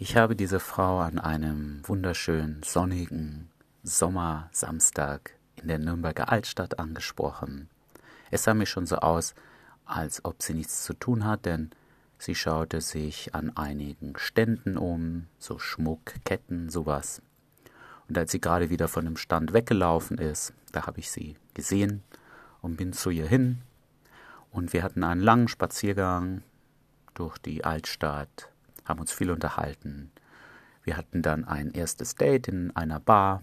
Ich habe diese Frau an einem wunderschönen sonnigen Sommersamstag in der Nürnberger Altstadt angesprochen. Es sah mir schon so aus, als ob sie nichts zu tun hat, denn sie schaute sich an einigen Ständen um, so Schmuck, Ketten, sowas. Und als sie gerade wieder von dem Stand weggelaufen ist, da habe ich sie gesehen und bin zu ihr hin. Und wir hatten einen langen Spaziergang durch die Altstadt, haben uns viel unterhalten. Wir hatten dann ein erstes Date in einer Bar.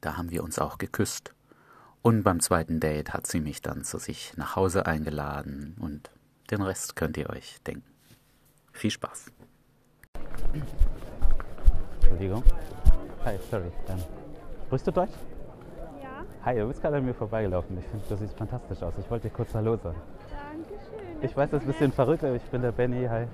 Da haben wir uns auch geküsst. Und beim zweiten Date hat sie mich dann zu sich nach Hause eingeladen und den Rest könnt ihr euch denken. Viel Spaß. Entschuldigung. Hi, sorry. Ähm, sprichst du Deutsch? Ja, Hi, du bist gerade an mir vorbeigelaufen. Ich finde, du siehst fantastisch aus. Ich wollte dir kurz Hallo sagen. danke schön. Ich weiß, das ist ein bisschen verrückt, aber ich bin der Benny. Hi.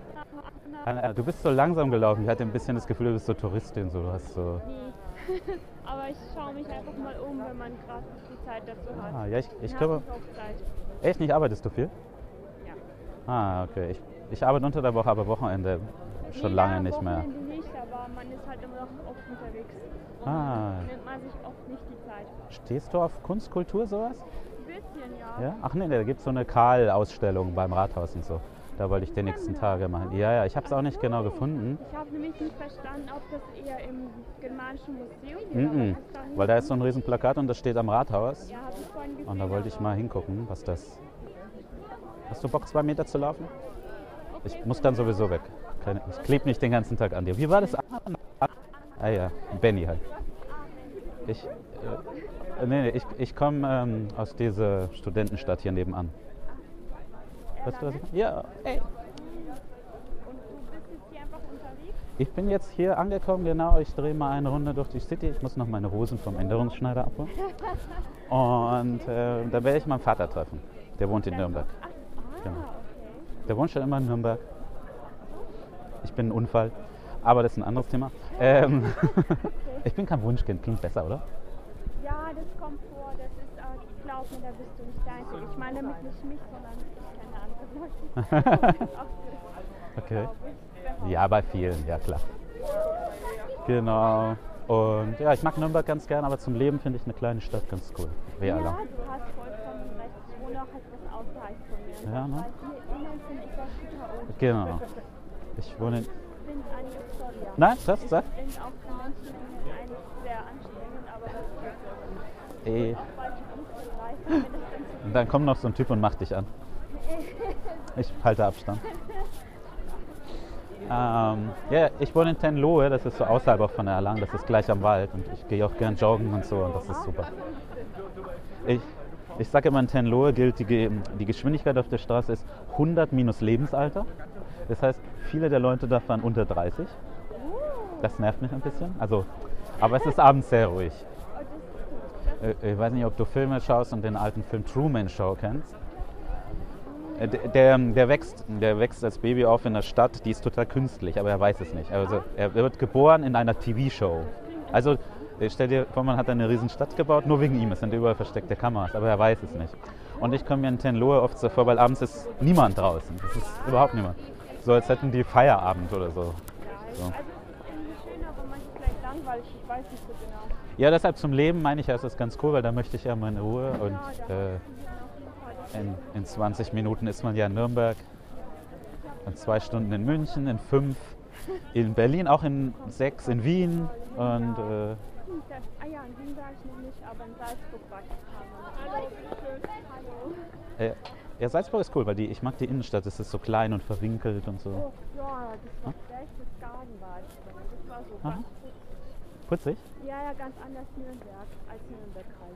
Äh, Du bist so langsam gelaufen. Ich hatte ein bisschen das Gefühl, du bist so Touristin. So. Du hast so. Nee. Aber ich schaue mich einfach mal um, wenn man gerade nicht die Zeit dazu hat. Ah, ja, ich, ich glaube. Echt nicht? Arbeitest du viel? Ja. Ah, okay. Ich, ich arbeite unter der Woche, aber Wochenende schon Nee, lange ja, nicht mehr. Wochenende nicht, aber man ist halt immer noch oft unterwegs. Und Ah. nimmt man sich oft nicht die Zeit. Stehst du auf Kunst, Kultur, sowas? Ein bisschen, ja. Ja? Ach nee, da gibt es so eine Karl-Ausstellung beim Rathaus und so. Da wollte ich die nächsten Tage machen. Ja, ja, ich habe es auch nicht genau gefunden. Ich habe nämlich nicht verstanden, ob das eher im Germanischen Museum. -mm. Weil da ist so ein riesen Plakat und das steht am Rathaus. Ja, habe ich vorhin gesehen. Und da wollte ich mal hingucken, was das. Hast du Bock, zwei Meter zu laufen? Ich muss dann sowieso weg. Ich klebe nicht den ganzen Tag an dir. Wie war das? Ah ja, Benny halt. Ich, äh, nee, nee, ich, ich komme ähm, aus dieser Studentenstadt hier nebenan. Weißt du, was ich? Ja, ey. Und du bist jetzt hier einfach unterwegs? Ich bin jetzt hier angekommen, genau. Ich drehe mal eine Runde durch die City. Ich muss noch meine Hosen vom Änderungsschneider abholen. Und äh, da werde ich meinen Vater treffen. Der wohnt in Nürnberg. Ah, Genau. Der wohnt schon immer in Nürnberg. Ich bin ein Unfall. Aber das ist ein anderes Thema. Ähm, ich bin kein Wunschkind. Klingt besser, oder? Ja, das kommt vor. Das ist, äh, glaub mir, da bist du nicht der Einzige. Ich meine damit nicht mich, sondern ich kenne andere Leute. Okay. Ja, bei vielen, ja klar. Genau. Und ja, ich mag Nürnberg ganz gern, aber zum Leben finde ich eine kleine Stadt ganz cool. Ja, Reala. du hast vollkommen recht. Ich wohne auch etwas außerhalb von mir. Ja, ne? Finde ich. Genau. Ich wohne in. Nein, das, sag. Ich bin auch Menschen eigentlich sehr anstrengend, aber das so. Eh. Und dann kommt noch so ein Typ und macht dich an. Ich halte Abstand. Ähm, ja, ich wohne in Tenlohe, das ist so außerhalb auch von Erlangen, das ist gleich am Wald und ich gehe auch gern joggen und so und das ist super. Ich, ich sage immer, in Tenlohe gilt, die, die Geschwindigkeit auf der Straße ist 100 minus Lebensalter. Das heißt, viele der Leute da fahren unter 30. Das nervt mich ein bisschen. Also, aber es ist abends sehr ruhig. Oh, das ist gut. Das Äh, Ich weiß nicht, ob du Filme schaust und den alten Film Truman Show kennst. Äh, Der, der, wächst, der wächst als Baby auf in einer Stadt, die ist total künstlich, aber er weiß es nicht. Also er wird geboren in einer TV-Show. Also äh, stell dir vor, man hat eine riesen Stadt gebaut, nur wegen ihm. Es sind überall versteckte Kameras, aber er weiß es nicht. Und ich komme mir in Tenlohe oft so vor, weil abends ist niemand draußen. Es ist überhaupt niemand. So als hätten die Feierabend oder so. So. also es ist irgendwie schön, aber manchmal vielleicht langweilig. Ich weiß nicht so genau. Ja, deshalb zum Leben meine ich, ja, es ist ganz cool, weil da möchte ich ja meine Ruhe und ja, da äh, in, in 20 Minuten ist man ja in Nürnberg, in zwei Stunden in München, in fünf in Berlin, auch in sechs in Wien und äh, Hm, ah ja, in Wien war ich noch nicht, aber in Salzburg war ich. Hallo. Hallo. ja, Salzburg ist cool, weil die, ich mag die Innenstadt, es ist so klein und verwinkelt und so. Oh, ja, das war Berchtesgaden war ich. Das war so Aha. ganz Putzig? Ja, ja, ganz anders Nürnberg als Nürnberg halt.